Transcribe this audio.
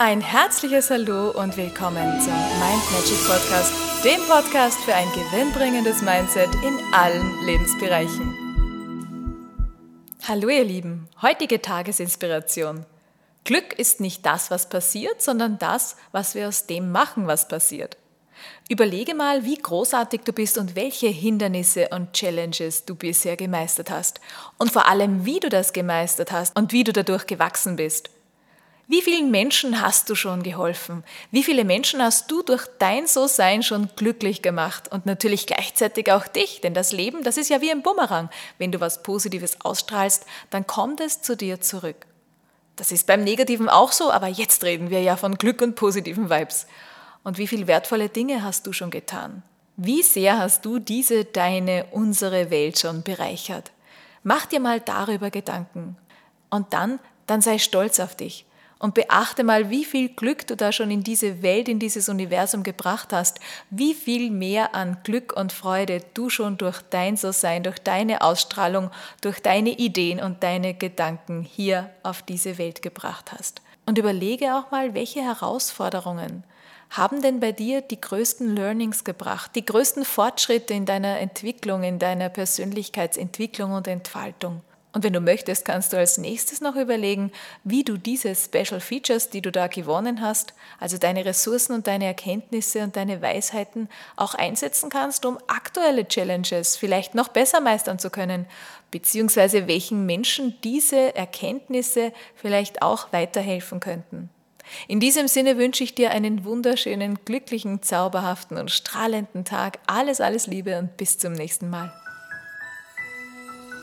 Ein herzliches Hallo und willkommen zum Mind Magic Podcast, dem Podcast für ein gewinnbringendes Mindset in allen Lebensbereichen. Hallo ihr Lieben, heutige Tagesinspiration. Glück ist nicht das, was passiert, sondern das, was wir aus dem machen, was passiert. Überlege mal, wie großartig du bist und welche Hindernisse und Challenges du bisher gemeistert hast. Und vor allem, wie du das gemeistert hast und wie du dadurch gewachsen bist. Wie vielen Menschen hast du schon geholfen? Wie viele Menschen hast du durch dein So-Sein schon glücklich gemacht? Und natürlich gleichzeitig auch dich, denn das Leben, das ist ja wie ein Bumerang. Wenn du was Positives ausstrahlst, dann kommt es zu dir zurück. Das ist beim Negativen auch so, aber jetzt reden wir ja von Glück und positiven Vibes. Und wie viele wertvolle Dinge hast du schon getan? Wie sehr hast du diese, deine, unsere Welt schon bereichert? Mach dir mal darüber Gedanken. Und dann, dann sei stolz auf dich und beachte mal, wie viel Glück du da schon in diese Welt, in dieses Universum gebracht hast, wie viel mehr an Glück und Freude du schon durch dein So-Sein, durch deine Ausstrahlung, durch deine Ideen und deine Gedanken hier auf diese Welt gebracht hast. Und überlege auch mal, welche Herausforderungen haben denn bei dir die größten Learnings gebracht, die größten Fortschritte in deiner Entwicklung, in deiner Persönlichkeitsentwicklung und Entfaltung? Und wenn du möchtest, kannst du als nächstes noch überlegen, wie du diese Special Features, die du da gewonnen hast, also deine Ressourcen und deine Erkenntnisse und deine Weisheiten auch einsetzen kannst, um aktuelle Challenges vielleicht noch besser meistern zu können, beziehungsweise welchen Menschen diese Erkenntnisse vielleicht auch weiterhelfen könnten. In diesem Sinne wünsche ich dir einen wunderschönen, glücklichen, zauberhaften und strahlenden Tag. Alles, alles Liebe und bis zum nächsten Mal.